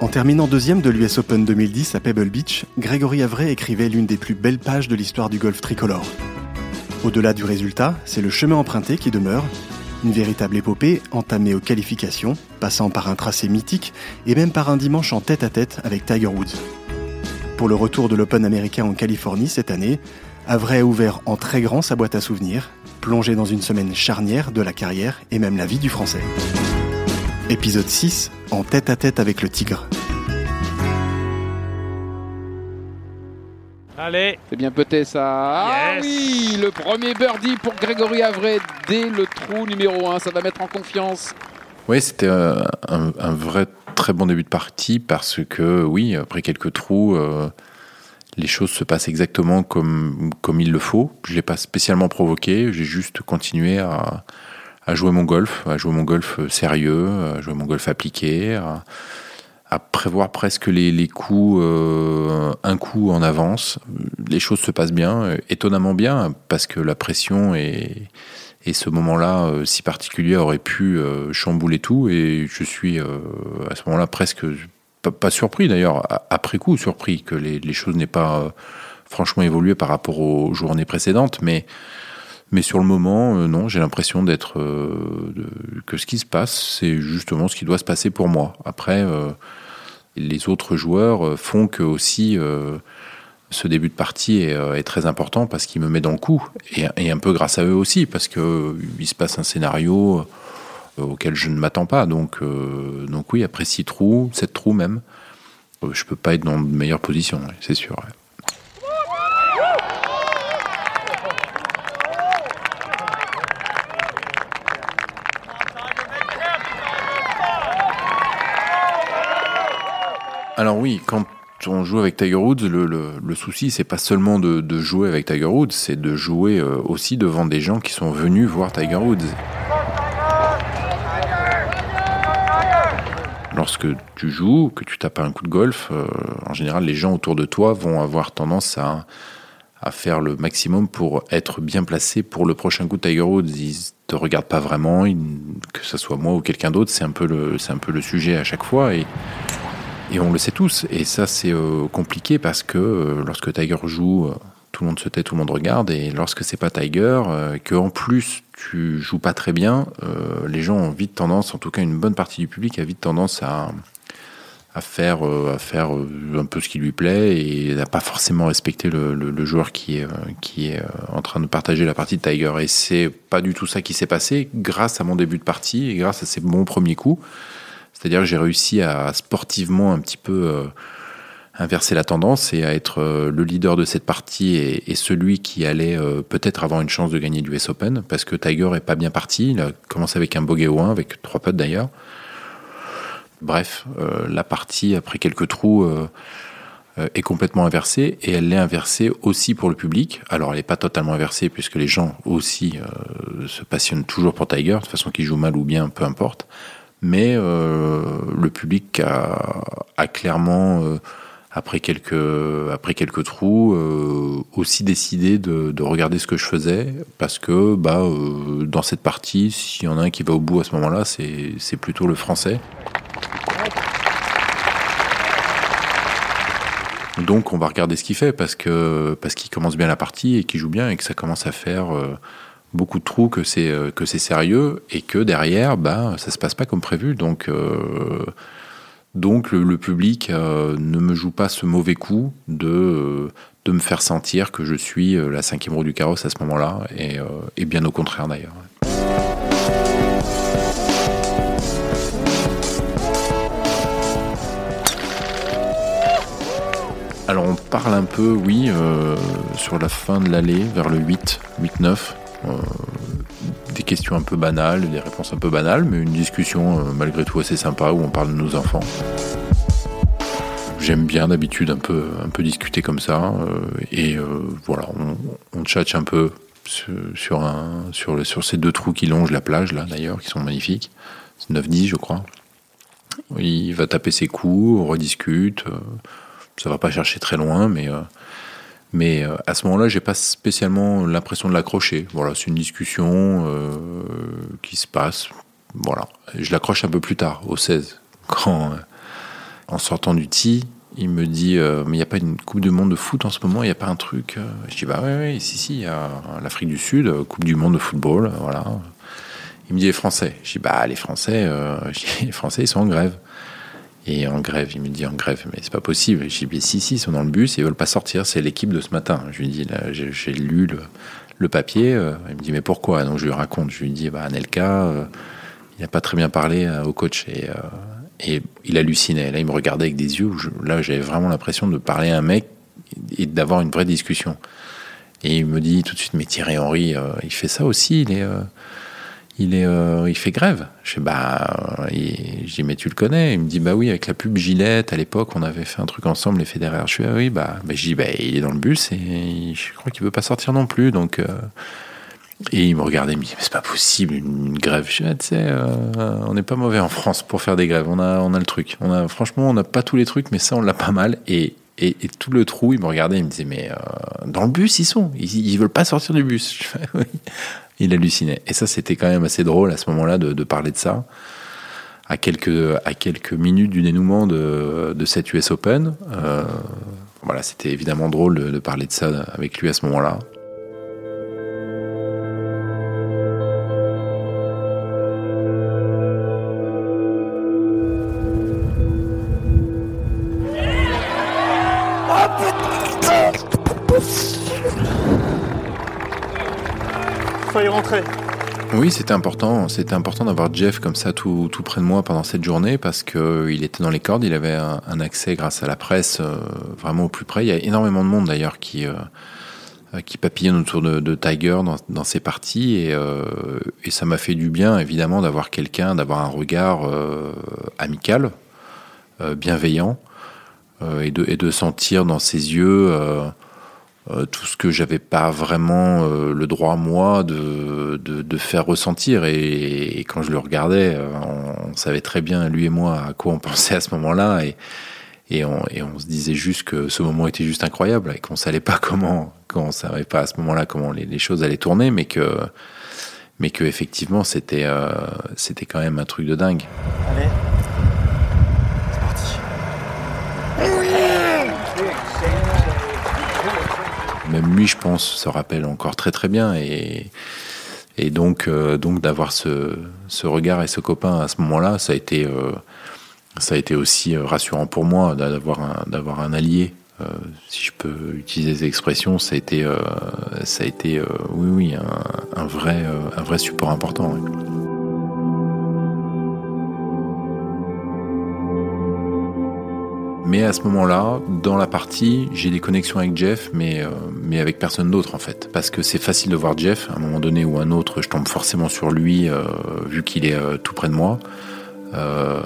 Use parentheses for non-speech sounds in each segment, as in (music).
En terminant deuxième de l'US Open 2010 à Pebble Beach, Grégory Avray écrivait l'une des plus belles pages de l'histoire du golf tricolore. Au-delà du résultat, c'est le chemin emprunté qui demeure, une véritable épopée entamée aux qualifications, passant par un tracé mythique et même par un dimanche en tête-à-tête avec Tiger Woods. Pour le retour de l'Open américain en Californie cette année, Avray a ouvert en très grand sa boîte à souvenirs, plongé dans une semaine charnière de la carrière et même la vie du Français. Épisode 6, en tête-à-tête avec le tigre. Allez, C'est bien peut-être ça. Ah Yes. oui, le premier birdie pour Grégory Avray dès le trou numéro 1. Ça va mettre en confiance. Oui, c'était euh, un, un vrai très bon début de partie parce que, oui, après quelques trous, euh, les choses se passent exactement comme, comme il le faut. Je ne l'ai pas spécialement provoqué, j'ai juste continué à, à jouer mon golf, à jouer mon golf sérieux, à jouer mon golf appliqué, à, prévoir presque les, coups, euh, un coup en avance. Les choses se passent bien, euh, étonnamment bien, parce que la pression et ce moment-là euh, si particulier aurait pu euh, chambouler tout. Et je suis euh, à ce moment-là presque pas, surpris d'ailleurs, après coup surpris que les, les choses n'aient pas euh, franchement évolué par rapport aux journées précédentes. Mais, mais sur le moment, euh, non, j'ai l'impression d'être euh, que ce qui se passe, c'est justement ce qui doit se passer pour moi. Après, euh, les autres joueurs font que aussi. ce début de partie est, très important parce qu'il me met dans le coup et, un peu grâce à eux aussi parce que il se passe un scénario auquel je ne m'attends pas donc donc oui après six trous sept trous même je peux pas être dans de meilleures positions c'est sûr. Alors oui, quand on joue avec Tiger Woods, le, le- le souci, c'est pas seulement de, jouer avec Tiger Woods, c'est de jouer euh, aussi devant des gens qui sont venus voir Tiger Woods. Lorsque tu joues, que tu tapes un coup de golf, euh, en général, les gens autour de toi vont avoir tendance à, faire le maximum pour être bien placé pour le prochain coup de Tiger Woods. Ils te regardent pas vraiment, que ce soit moi ou quelqu'un d'autre, c'est un peu le, sujet à chaque fois. Et on le sait tous. Et ça, c'est euh, compliqué parce que euh, lorsque Tiger joue, euh, tout le monde se tait, tout le monde regarde. Et lorsque c'est pas Tiger, que en plus tu joues pas très bien, les gens ont vite tendance, en tout cas une bonne partie du public a vite tendance à, à faire, à faire un peu ce qui lui plaît et à pas forcément respecter le, joueur qui est, qui est en train de partager la partie de Tiger. Et c'est pas du tout ça qui s'est passé grâce à mon début de partie et grâce à ces bons premiers coups. C'est-à-dire que j'ai réussi à sportivement un petit peu euh, inverser la tendance et à être euh, le leader de cette partie et, celui qui allait euh, peut-être avoir une chance de gagner l'US Open parce que Tiger est pas bien parti. Il a commencé avec un bogey au 1, avec trois putts d'ailleurs. Bref, la partie après quelques trous est complètement inversée et elle l'est inversée aussi pour le public. Alors elle n'est pas totalement inversée puisque les gens aussi se passionnent toujours pour Tiger, de toute façon qu'il joue mal ou bien, peu importe. Mais euh, le public a, clairement, euh, après, quelques, après quelques trous, euh, aussi décidé de, de regarder ce que je faisais parce que bah, dans cette partie, s'il y en a un qui va au bout à ce moment-là, c'est plutôt le français. Donc on va regarder ce qu'il fait parce parce qu'il commence bien la partie et qu'il joue bien et que ça commence à faire beaucoup de trous que c'est euh, que c'est sérieux et que derrière bah ça se passe pas comme prévu donc euh, donc le, public euh, ne me joue pas ce mauvais coup de de me faire sentir que je suis la cinquième roue du carrosse à ce moment-là et, et bien au contraire d'ailleurs. Alors on parle un peu, oui, sur la fin de l'allée, vers le 8, 8-9. Euh, des questions un peu banales, des réponses un peu banales, mais une discussion euh, malgré tout assez sympa où on parle de nos enfants. J'aime bien d'habitude un peu, un peu discuter comme ça. euh, et voilà, on, on un peu sur, un, sur, le- sur ces deux trous qui longent la plage, là d'ailleurs, qui sont magnifiques. C'est 9-10, je crois. Il va taper ses coups, on rediscute. ça va pas chercher très loin, mais, mais euh, à ce moment-là, j'ai pas spécialement l'impression de l'accrocher. Voilà, c'est une discussion euh, qui se passe. Voilà, je l'accroche un peu plus tard, au 16, quand, euh, en sortant du tee, il me dit Mais il n'y a pas une Coupe du Monde de foot en ce moment? Il n'y a pas un truc Je dis Bah oui, oui, si, si, il y a l'Afrique du Sud, Coupe du Monde de football, voilà. Il me dit Les Français? Je dis Bah les Français, (laughs) les Français, ils sont en grève. Et en grève, il me dit en grève, mais c'est pas possible. Dis, mais si, si, ils sont dans le bus, ils veulent pas sortir. C'est l'équipe de ce matin. Je lui dis, j'ai lu le, papier. il me dit, mais pourquoi? Donc je lui raconte. Je lui dis, bah, Anelka, il n'a pas très bien parlé au coach. Et, et il hallucinait. Là, il me regardait avec des yeux. Là, j'avais vraiment l'impression de parler à un mec et d'avoir une vraie discussion. Et il me dit tout de suite, mais Thierry Henry, euh, il fait ça aussi. Il est, euh, euh, il fait grève. Je dis bah, je dis mais tu le connais? Il me dit bah oui, avec la pub Gillette à l'époque, on avait fait un truc ensemble, les. Je suis ah oui bah, bah, je dis bah il est dans le bus et je crois qu'il veut pas sortir non plus. Donc et il me regardait, il me dit, mais c'est pas possible, une, grève. Je dis, tu sais, euh, on n'est pas mauvais en France pour faire des grèves. On a, on le truc. On a, franchement, on n'a pas tous les trucs, mais ça, on l'a pas mal. Et, tout le trou, il me regardait, il me disait, mais euh, dans le bus, ils sont. Ils, ils veulent pas sortir du bus. (laughs) Il hallucinait. Et ça, c'était quand même assez drôle à ce moment-là de, parler de ça. À quelques, minutes du dénouement de, de cette US Open. Euh, voilà, c'était évidemment drôle de, de parler de ça avec lui à ce moment-là. Oui, c'était important. C'était important d'avoir Jeff comme ça tout, tout, près de moi pendant cette journée parce qu'il était dans les cordes. Il avait un, accès grâce à la presse euh, vraiment au plus près. Il y a énormément de monde d'ailleurs qui, euh, qui papillonne autour de, Tiger dans, dans, ces parties et, euh, et ça m'a fait du bien évidemment d'avoir quelqu'un, d'avoir un regard amical, bienveillant et de, et, de, sentir dans ses yeux euh, tout ce que j'avais pas vraiment euh, le droit moi de, de, faire ressentir et, quand je le regardais euh, on, savait très bien lui et moi à quoi on (laughs) pensait à ce moment-là et, et, on, et on se disait juste que ce moment était juste incroyable et qu'on savait pas (laughs) comment qu'on savait pas à ce moment-là comment les, choses allaient tourner mais que mais que effectivement c'était c'était quand même un truc de dingue. Allez. Même lui, je pense, se rappelle encore très très bien. Et, euh, donc d'avoir ce, regard et ce copain à ce moment-là, ça a été, euh, aussi euh, rassurant pour moi d'avoir un, allié. si je peux utiliser ces expressions, ça a été, un vrai support important. Mais à ce moment-là, dans la partie, j'ai des connexions avec Jeff, mais, euh, mais avec personne d'autre en fait. Parce que c'est facile de voir Jeff, à un moment donné ou un autre, je tombe forcément sur lui, euh, vu qu'il est euh, tout près de moi.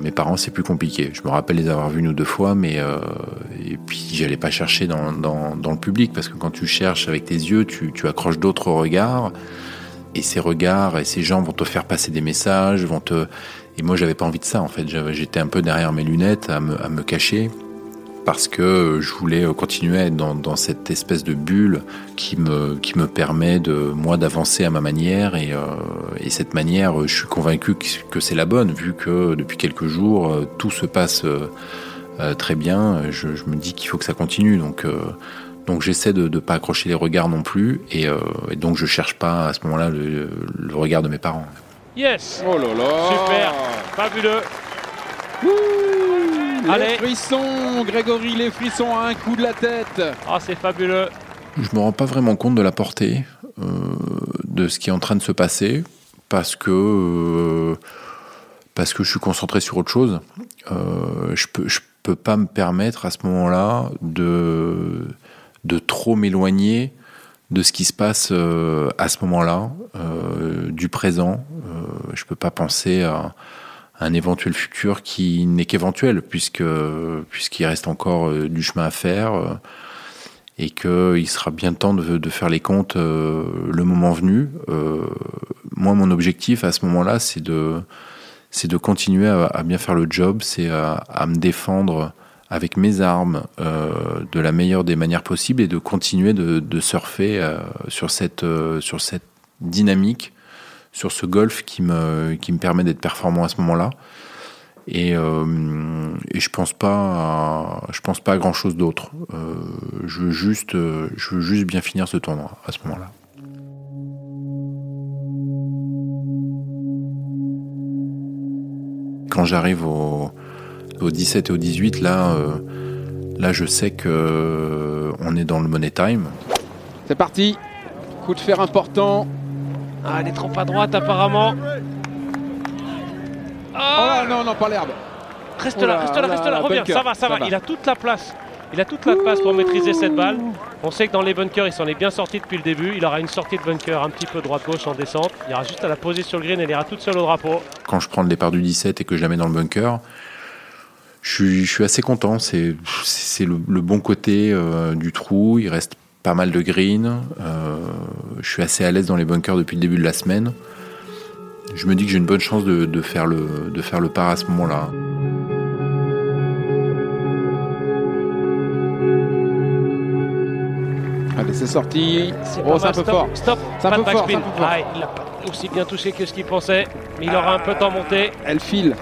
mes parents, c'est plus compliqué. Je me rappelle les avoir vus une ou deux fois, mais et puis j'allais pas chercher dans, dans, dans, le public parce que quand tu cherches avec tes yeux, tu, tu accroches d'autres regards et ces regards et ces gens vont te faire passer des messages, vont te et moi j'avais pas envie de ça en fait. J'étais un peu derrière mes lunettes à me, à me cacher parce que je voulais continuer à être dans, cette espèce de bulle qui me, qui me permet de moi d'avancer à ma manière. Et, euh, et, cette manière je suis convaincu que, c'est la bonne vu que depuis quelques jours euh, tout se passe euh, très bien. Je, me dis qu'il faut que ça continue. Donc donc j'essaie de ne pas accrocher les regards non plus. Et, donc je cherche pas à ce moment-là le, le, regard de mes parents. Yes. Oh là là. Super. Fabuleux les frissons, Grégory, les frissons à un coup de la tête. Ah, c'est fabuleux. Je me rends pas vraiment compte de la portée euh, de ce qui est en train de se passer parce que euh, parce que je suis concentré sur autre chose. Euh, je peux je peux pas me permettre à ce moment-là de de trop m'éloigner de ce qui se passe à ce moment-là, du présent. je peux pas penser à un éventuel futur qui n'est qu'éventuel, puisque puisqu'il reste encore euh, du chemin à faire euh, et qu'il sera bien temps de, faire les comptes euh, le moment venu. moi, mon objectif à ce moment-là, c'est de c'est de continuer à, bien faire le job, c'est à, à, me défendre avec mes armes de la meilleure des manières possibles et de continuer de, de surfer sur cette sur cette dynamique sur ce golf qui me, qui me permet d'être performant à ce moment-là. Et, je pense pas, je pense pas à grand chose d'autre. je veux juste, je veux juste bien finir ce tournoi à ce moment-là. Quand j'arrive au, au 17 et au 18, là, euh, là je sais que euh, on est dans le money time. C'est parti. Coup de fer important. Ah, elle est trop à droite apparemment. Ah oh non, non, pas l'herbe. Reste là, reste là, reste là, reviens, ça va, ça, va. Il a toute la place. Il a toute la place pour maîtriser cette balle. On sait que dans les bunkers, il s'en est bien sorti depuis le début. Il aura une sortie de bunker un petit peu droite-gauche en descente. Il aura juste à la poser sur le green et il ira toute seule au drapeau. Quand je prends le départ du 17 et que je la mets dans le bunker, je suis, assez content. C'est le, bon côté euh, du trou. Il reste pas mal de green. Euh, je suis assez à l'aise dans les bunkers depuis le début de la semaine. Je me dis que j'ai une bonne chance de, faire le, de faire le par à ce moment-là. Allez, c'est sorti. Oh, c'est un peu fort. Stop. C'est un peu fort. Ah, il n'a pas aussi bien touché que ce qu'il pensait, mais il aura un peu temps monté. Elle file.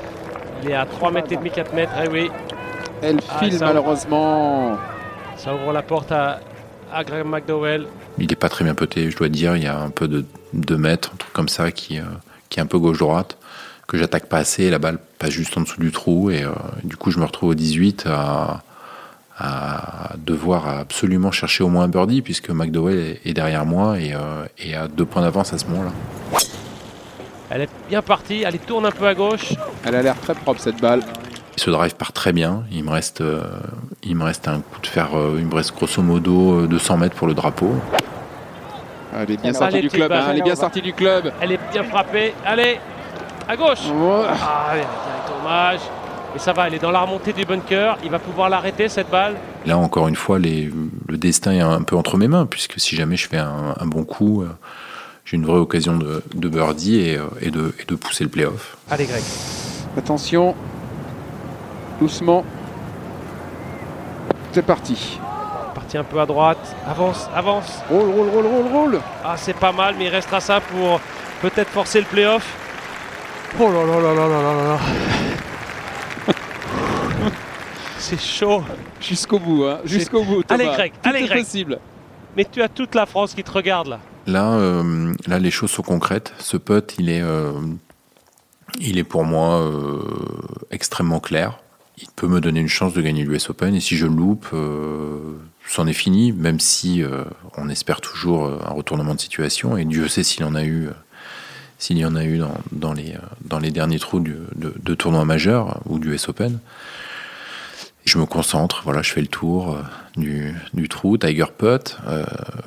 Il est à 3 mètres et demi, 4 mètres, eh oui. Elle ah, file malheureusement. Ça ouvre la porte à, à McDowell. Il n'est pas très bien poté, je dois dire. Il y a un peu de 2 mètres, un truc comme ça, qui, euh, qui est un peu gauche-droite, que j'attaque pas assez. La balle passe juste en dessous du trou. Et euh, du coup, je me retrouve au 18 à, à, devoir absolument chercher au moins un birdie, puisque McDowell est, derrière moi et, euh, et a deux points d'avance à ce moment-là. Elle est bien partie, elle tourne un peu à gauche. Elle a l'air très propre cette balle. Ce drive part très bien. Il me reste, euh, il me reste un coup de fer, euh, il me reste grosso modo 200 euh, mètres pour le drapeau. Elle est bien sortie du club. Hein. elle est bien sortie du club. Elle est bien frappée. Allez, à gauche. Ah, dommage. Et ça va, elle est dans la remontée du bunker. Il va pouvoir l'arrêter cette balle. Là encore une fois, les, le destin est un peu entre mes mains, puisque si jamais je fais un, un bon coup, j'ai une vraie occasion de, birdie et, euh, et, de, et, de, pousser le playoff. Allez Greg. Attention, doucement. C'est parti. Parti un peu à droite. Avance, avance. Roule, roule, roule, roule, roule. Ah, c'est pas mal, mais il restera ça pour peut-être forcer le playoff. Oh là là là là là là là. (laughs) c'est chaud. Jusqu'au bout, hein. Jusqu'au bout. Allez Greg, Tout allez est Greg. possible. Mais tu as toute la France qui te regarde là. Là, euh, là, les choses sont concrètes. Ce pote, il est, euh, il est pour moi euh, extrêmement clair. Il peut me donner une chance de gagner l'US Open. Et si je loupe, c'en est fini, même si on espère toujours un retournement de situation. Et Dieu sait s'il en a eu, s'il y en a eu dans, dans, les, dans les derniers trous de, de tournois majeurs ou du US Open. Je me concentre, voilà, je fais le tour euh, du, du trou, Tiger Putt, euh,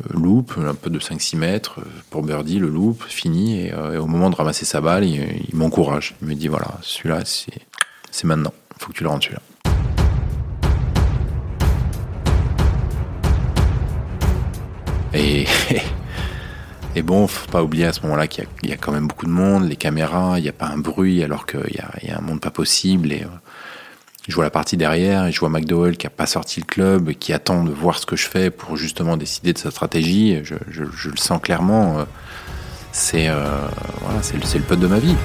loop, un peu de 5-6 mètres euh, pour birdie, le loop, fini, et, au moment de ramasser sa balle, il, m'encourage. Il me dit voilà, celui-là, c'est maintenant, il faut que tu le rentres celui-là. Et, (laughs) et bon, faut pas oublier à ce moment-là qu'il y, a quand même beaucoup de monde, les caméras, il n'y a pas un bruit alors qu'il y, a, un monde pas possible. Et, je vois la partie derrière et je vois McDowell qui a pas sorti le club, qui attend de voir ce que je fais pour justement décider de sa stratégie. Je, le sens clairement. Euh, c'est euh, voilà, le, le pote de ma vie.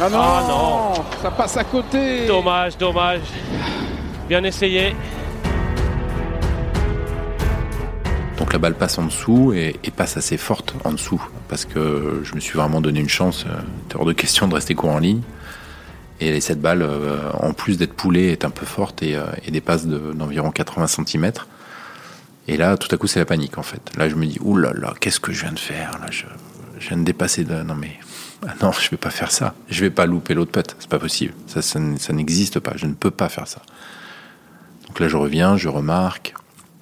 Ah non, ah non, ça passe à côté. Dommage, dommage. Bien essayé. Donc la balle passe en dessous et, passe assez forte en dessous parce que je me suis vraiment donné une chance. Euh, hors de question de rester court en ligne. Et cette balle, euh, en plus d'être poulée, est un peu forte et, euh, dépasse d'environ 80 cm. Et là, tout à coup, c'est la panique en fait. Là, je me dis, oulala, là là, qu'est-ce que je viens de faire? Là, je, viens de dépasser. De... Non mais, ah non, je vais pas faire ça. Je vais pas louper l'autre putt. C'est pas possible. Ça, ça, ça n'existe pas. Je ne peux pas faire ça. Donc là, je reviens, je remarque.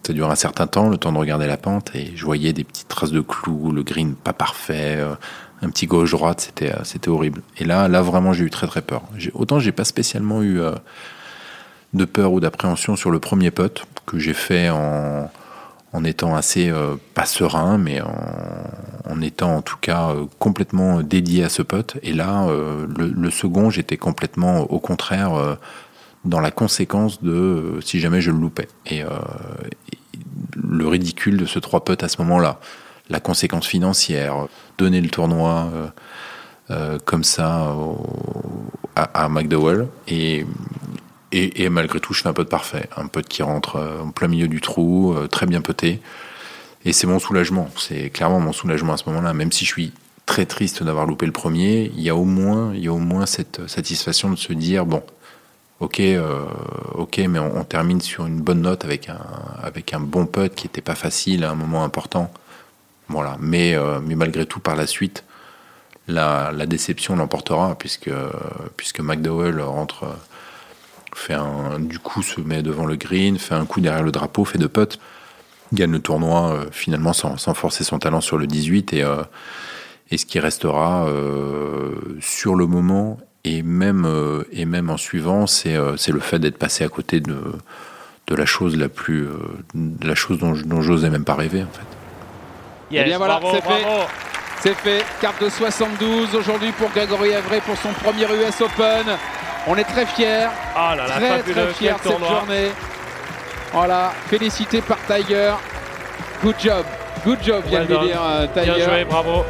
Ça dure un certain temps, le temps de regarder la pente, et je voyais des petites traces de clous, le green pas parfait, euh, un petit gauche-droite, c'était, euh, c'était horrible. Et là, là vraiment, j'ai eu très très peur. J'ai, autant j'ai pas spécialement eu euh, de peur ou d'appréhension sur le premier putt, que j'ai fait en, en étant assez, pas serein, mais en, étant en tout cas complètement dédié à ce putt. Et là, le, second, j'étais complètement au contraire dans la conséquence de euh, si jamais je le loupais. Et, euh, le ridicule de ce trois putts à ce moment-là. la conséquence financière, donner le tournoi comme ça à, McDowell. Et, et, malgré tout, je fais un peu de parfait. Un putt qui rentre en plein milieu du trou, très bien puté. Et c'est mon soulagement. C'est clairement mon soulagement à ce moment-là. Même si je suis très triste d'avoir loupé le premier, il y a au moins, il y a au moins cette satisfaction de se dire bon, ok, euh, ok, mais on, termine sur une bonne note avec un, avec un bon putt qui n'était pas facile à un moment important. Voilà. Mais, euh, mais malgré tout, par la suite, la, la déception l'emportera puisque, puisque McDowell rentre, fait un, du coup se met devant le green, fait un coup derrière le drapeau, fait deux putts gagne le tournoi euh, finalement sans, forcer son talent sur le 18 et, euh, et ce qui restera euh, sur le moment et même, et même en suivant, c'est le fait d'être passé à côté de, de la chose la plus de la chose dont, dont j'osais même pas rêver en fait. et eh bien voilà, c'est fait. C'est fait. Carte de 72 aujourd'hui pour Grégory Avray pour son premier US Open. On est très fiers. Ah là là, très très fiers de cette journée. Voilà, félicité par Tiger. Good job. Good job, vient de dire euh, Tiger. Bien joué, bravo.